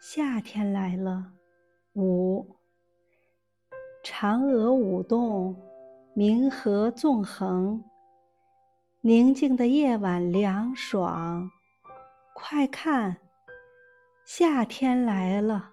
夏天来了五嫦娥舞动冥河纵横宁静的夜晚凉爽快看夏天来了。